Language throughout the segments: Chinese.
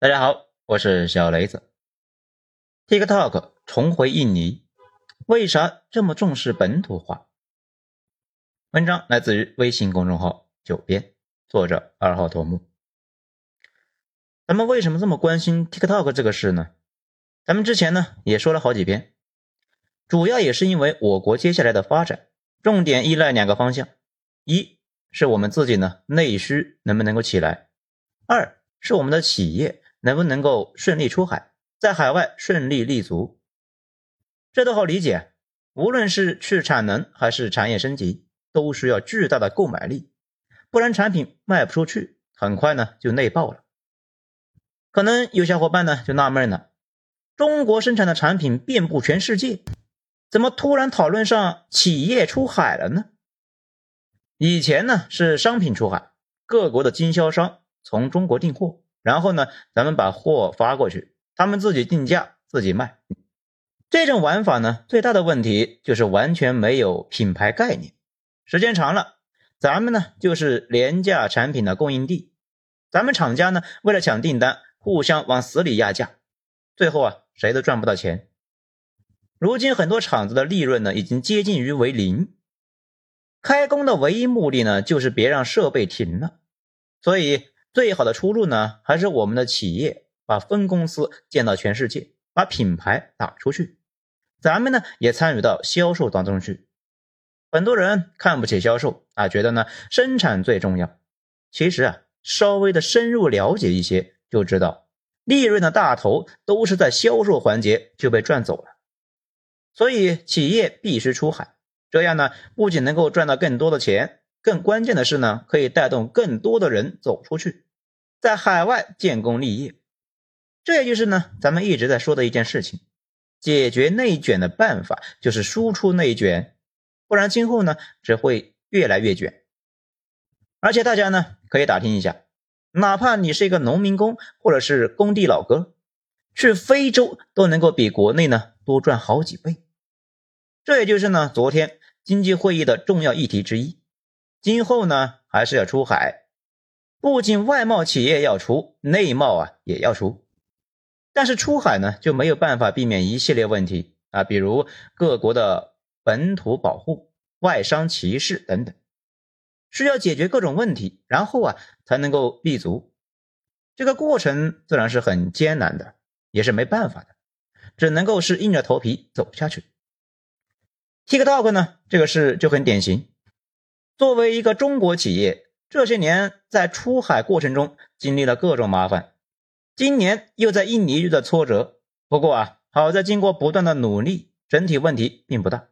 大家好，我是小雷子。TikTok 重回印尼，为啥这么重视本土化？文章来自于微信公众号“九编”，作者二号头目。咱们为什么这么关心 TikTok 这个事呢？咱们之前呢也说了好几遍，主要也是因为我国接下来的发展重点依赖两个方向：一是我们自己呢内需能不能够起来；二是我们的企业。能不能够顺利出海，在海外顺利立足，这都好理解。无论是去产能还是产业升级，都需要巨大的购买力，不然产品卖不出去，很快呢就内爆了。可能有小伙伴呢就纳闷了：中国生产的产品遍布全世界，怎么突然讨论上企业出海了呢？以前呢是商品出海，各国的经销商从中国订货。然后呢，咱们把货发过去，他们自己定价自己卖。这种玩法呢，最大的问题就是完全没有品牌概念。时间长了，咱们呢就是廉价产品的供应地。咱们厂家呢为了抢订单，互相往死里压价，最后啊谁都赚不到钱。如今很多厂子的利润呢已经接近于为零，开工的唯一目的呢就是别让设备停了，所以。最好的出路呢，还是我们的企业把分公司建到全世界，把品牌打出去。咱们呢也参与到销售当中去。很多人看不起销售啊，觉得呢生产最重要。其实啊，稍微的深入了解一些，就知道利润的大头都是在销售环节就被赚走了。所以企业必须出海，这样呢不仅能够赚到更多的钱，更关键的是呢可以带动更多的人走出去。在海外建功立业，这也就是呢，咱们一直在说的一件事情。解决内卷的办法就是输出内卷，不然今后呢只会越来越卷。而且大家呢可以打听一下，哪怕你是一个农民工或者是工地老哥，去非洲都能够比国内呢多赚好几倍。这也就是呢昨天经济会议的重要议题之一。今后呢还是要出海。不仅外贸企业要出，内贸啊也要出，但是出海呢就没有办法避免一系列问题啊，比如各国的本土保护、外商歧视等等，需要解决各种问题，然后啊才能够立足。这个过程自然是很艰难的，也是没办法的，只能够是硬着头皮走下去。TikTok 呢这个事就很典型，作为一个中国企业。这些年在出海过程中经历了各种麻烦，今年又在印尼遇到挫折。不过啊，好在经过不断的努力，整体问题并不大。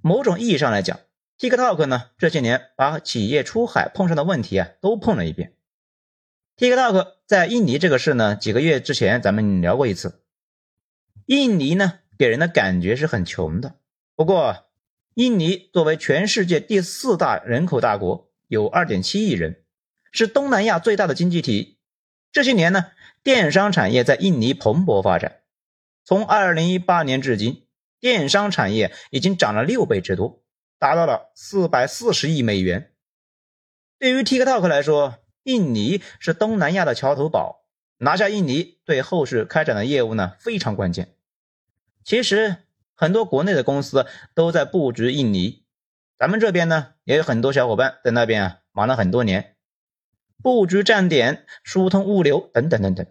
某种意义上来讲，TikTok 呢这些年把企业出海碰上的问题啊都碰了一遍。TikTok 在印尼这个事呢，几个月之前咱们聊过一次。印尼呢给人的感觉是很穷的，不过印尼作为全世界第四大人口大国。有二点七亿人，是东南亚最大的经济体。这些年呢，电商产业在印尼蓬勃发展。从二零一八年至今，电商产业已经涨了六倍之多，达到了四百四十亿美元。对于 TikTok 来说，印尼是东南亚的桥头堡，拿下印尼对后续开展的业务呢非常关键。其实很多国内的公司都在布局印尼。咱们这边呢，也有很多小伙伴在那边啊忙了很多年，布局站点、疏通物流等等等等。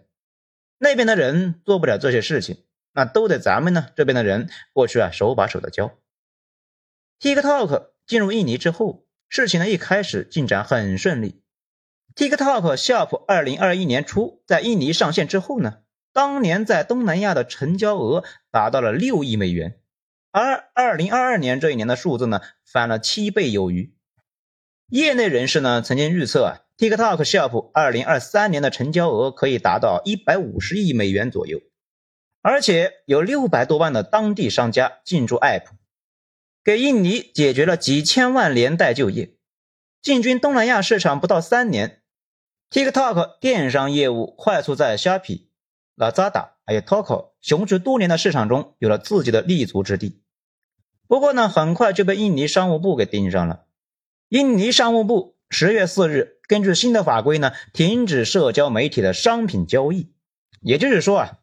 那边的人做不了这些事情，那都得咱们呢这边的人过去啊手把手的教。TikTok 进入印尼之后，事情呢一开始进展很顺利。TikTok Shop 二零二一年初在印尼上线之后呢，当年在东南亚的成交额达到了六亿美元。而二零二二年这一年的数字呢，翻了七倍有余。业内人士呢曾经预测啊，TikTok Shop 二零二三年的成交额可以达到一百五十亿美元左右，而且有六百多万的当地商家进驻 App，给印尼解决了几千万连带就业。进军东南亚市场不到三年，TikTok 电商业务快速在虾皮、Lazada 还有 Toco 雄踞多年的市场中有了自己的立足之地。不过呢，很快就被印尼商务部给盯上了。印尼商务部十月四日根据新的法规呢，停止社交媒体的商品交易，也就是说啊，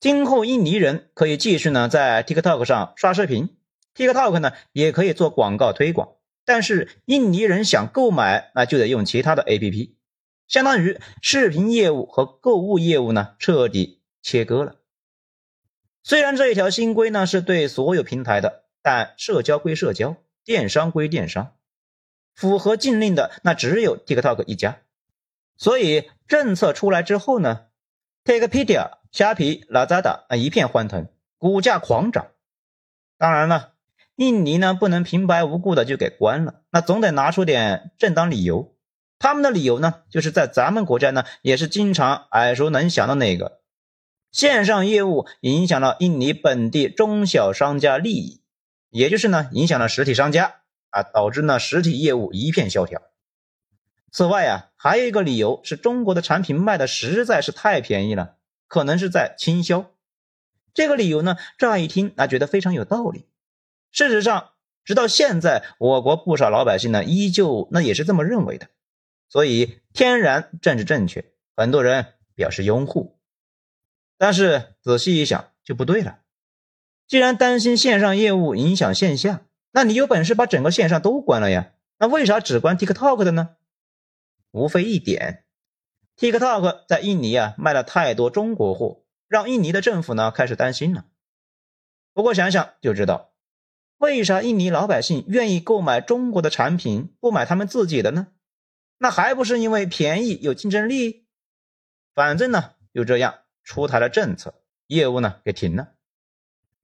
今后印尼人可以继续呢在 TikTok 上刷视频，TikTok 呢也可以做广告推广，但是印尼人想购买，那就得用其他的 APP，相当于视频业务和购物业务呢彻底切割了。虽然这一条新规呢是对所有平台的，但社交归社交，电商归电商，符合禁令的那只有 TikTok 一家。所以政策出来之后呢，TikTok、虾皮、Lazada 啊一片欢腾，股价狂涨。当然了，印尼呢不能平白无故的就给关了，那总得拿出点正当理由。他们的理由呢，就是在咱们国家呢也是经常耳熟能详的那个。线上业务影响了印尼本地中小商家利益，也就是呢影响了实体商家啊，导致呢实体业务一片萧条。此外啊，还有一个理由是中国的产品卖的实在是太便宜了，可能是在倾销。这个理由呢，乍一听啊觉得非常有道理。事实上，直到现在，我国不少老百姓呢依旧那也是这么认为的，所以天然政治正确，很多人表示拥护。但是仔细一想就不对了。既然担心线上业务影响线下，那你有本事把整个线上都关了呀？那为啥只关 TikTok 的呢？无非一点，TikTok 在印尼啊卖了太多中国货，让印尼的政府呢开始担心了。不过想想就知道，为啥印尼老百姓愿意购买中国的产品，不买他们自己的呢？那还不是因为便宜有竞争力？反正呢就这样。出台了政策，业务呢给停了。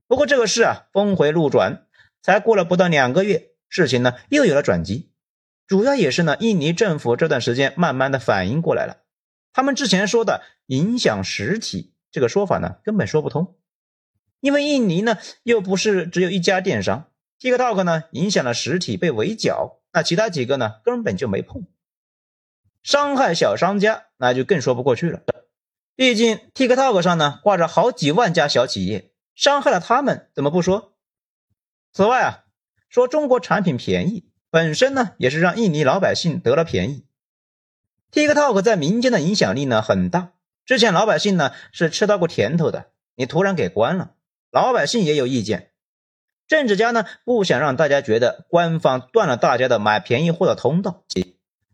不过这个事啊峰回路转，才过了不到两个月，事情呢又有了转机。主要也是呢，印尼政府这段时间慢慢的反应过来了。他们之前说的影响实体这个说法呢根本说不通，因为印尼呢又不是只有一家电商，TikTok 呢影响了实体被围剿，那其他几个呢根本就没碰，伤害小商家那就更说不过去了。毕竟，TikTok 上呢挂着好几万家小企业，伤害了他们怎么不说？此外啊，说中国产品便宜，本身呢也是让印尼老百姓得了便宜。TikTok 在民间的影响力呢很大，之前老百姓呢是吃到过甜头的，你突然给关了，老百姓也有意见。政治家呢不想让大家觉得官方断了大家的买便宜货的通道。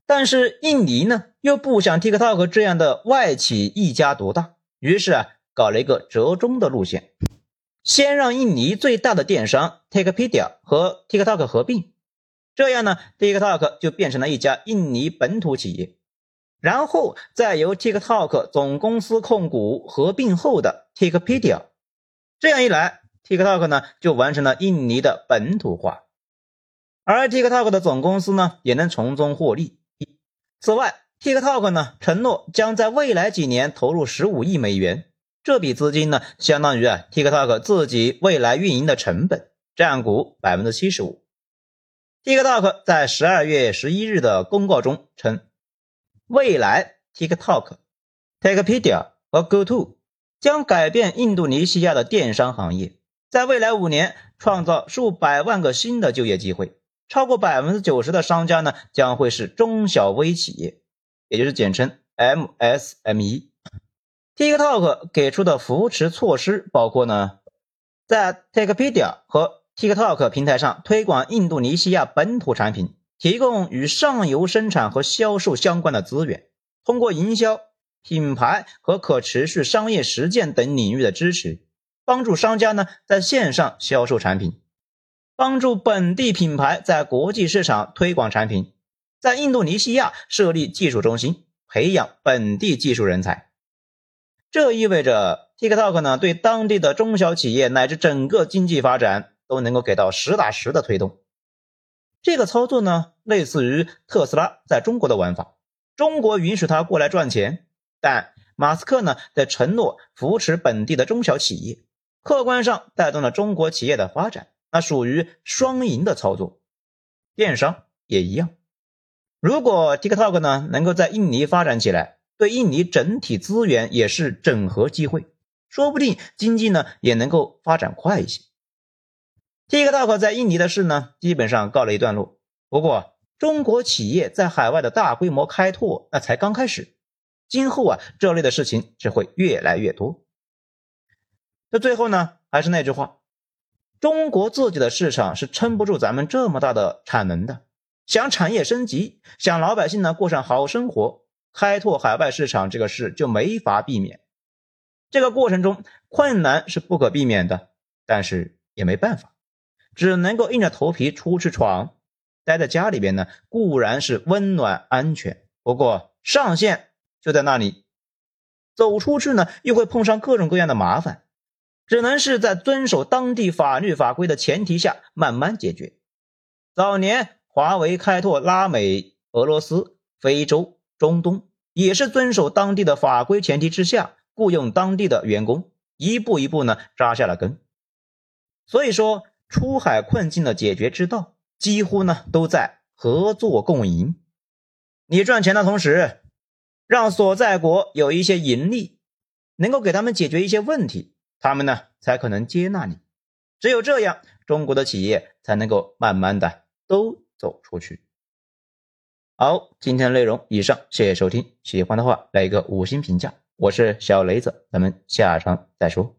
但是印尼呢，又不想 TikTok 这样的外企一家独大，于是啊，搞了一个折中的路线，先让印尼最大的电商 TikTok 和 TikTok 合并，这样呢，TikTok 就变成了一家印尼本土企业，然后再由 TikTok 总公司控股合并后的 TikTok，这样一来，TikTok 呢就完成了印尼的本土化，而 TikTok 的总公司呢也能从中获利。此外，TikTok 呢承诺将在未来几年投入十五亿美元，这笔资金呢相当于啊 TikTok 自己未来运营的成本，占股百分之七十五。TikTok 在十二月十一日的公告中称，未来 TikTok、Takepedia 和 GoTo 将改变印度尼西亚的电商行业，在未来五年创造数百万个新的就业机会。超过百分之九十的商家呢，将会是中小微企业，也就是简称 MSME。TikTok 给出的扶持措施包括呢，在 Takepedia 和 TikTok 平台上推广印度尼西亚本土产品，提供与上游生产和销售相关的资源，通过营销、品牌和可持续商业实践等领域的支持，帮助商家呢在线上销售产品。帮助本地品牌在国际市场推广产品，在印度尼西亚设立技术中心，培养本地技术人才。这意味着 TikTok 呢对当地的中小企业乃至整个经济发展都能够给到实打实的推动。这个操作呢类似于特斯拉在中国的玩法，中国允许他过来赚钱，但马斯克呢在承诺扶持本地的中小企业，客观上带动了中国企业的发展。那属于双赢的操作，电商也一样。如果 TikTok 呢能够在印尼发展起来，对印尼整体资源也是整合机会，说不定经济呢也能够发展快一些。TikTok 在印尼的事呢基本上告了一段落，不过中国企业在海外的大规模开拓那才刚开始。今后啊，这类的事情只会越来越多。那最后呢，还是那句话，中国自己的市场是撑不住咱们这么大的产能的。想产业升级，想老百姓呢过上好生活，开拓海外市场这个事就没法避免。这个过程中困难是不可避免的，但是也没办法，只能够硬着头皮出去闯。待在家里边呢，固然是温暖安全，不过上限就在那里。走出去呢，又会碰上各种各样的麻烦，只能是在遵守当地法律法规的前提下慢慢解决。早年。华为开拓拉美、俄罗斯、非洲、中东，也是遵守当地的法规前提之下，雇佣当地的员工，一步一步呢扎下了根。所以说，出海困境的解决之道，几乎呢都在合作共赢。你赚钱的同时，让所在国有一些盈利，能够给他们解决一些问题，他们呢才可能接纳你。只有这样，中国的企业才能够慢慢的都。走出去。好，今天的内容以上，谢谢收听。喜欢的话来一个五星评价。我是小雷子，咱们下场再说。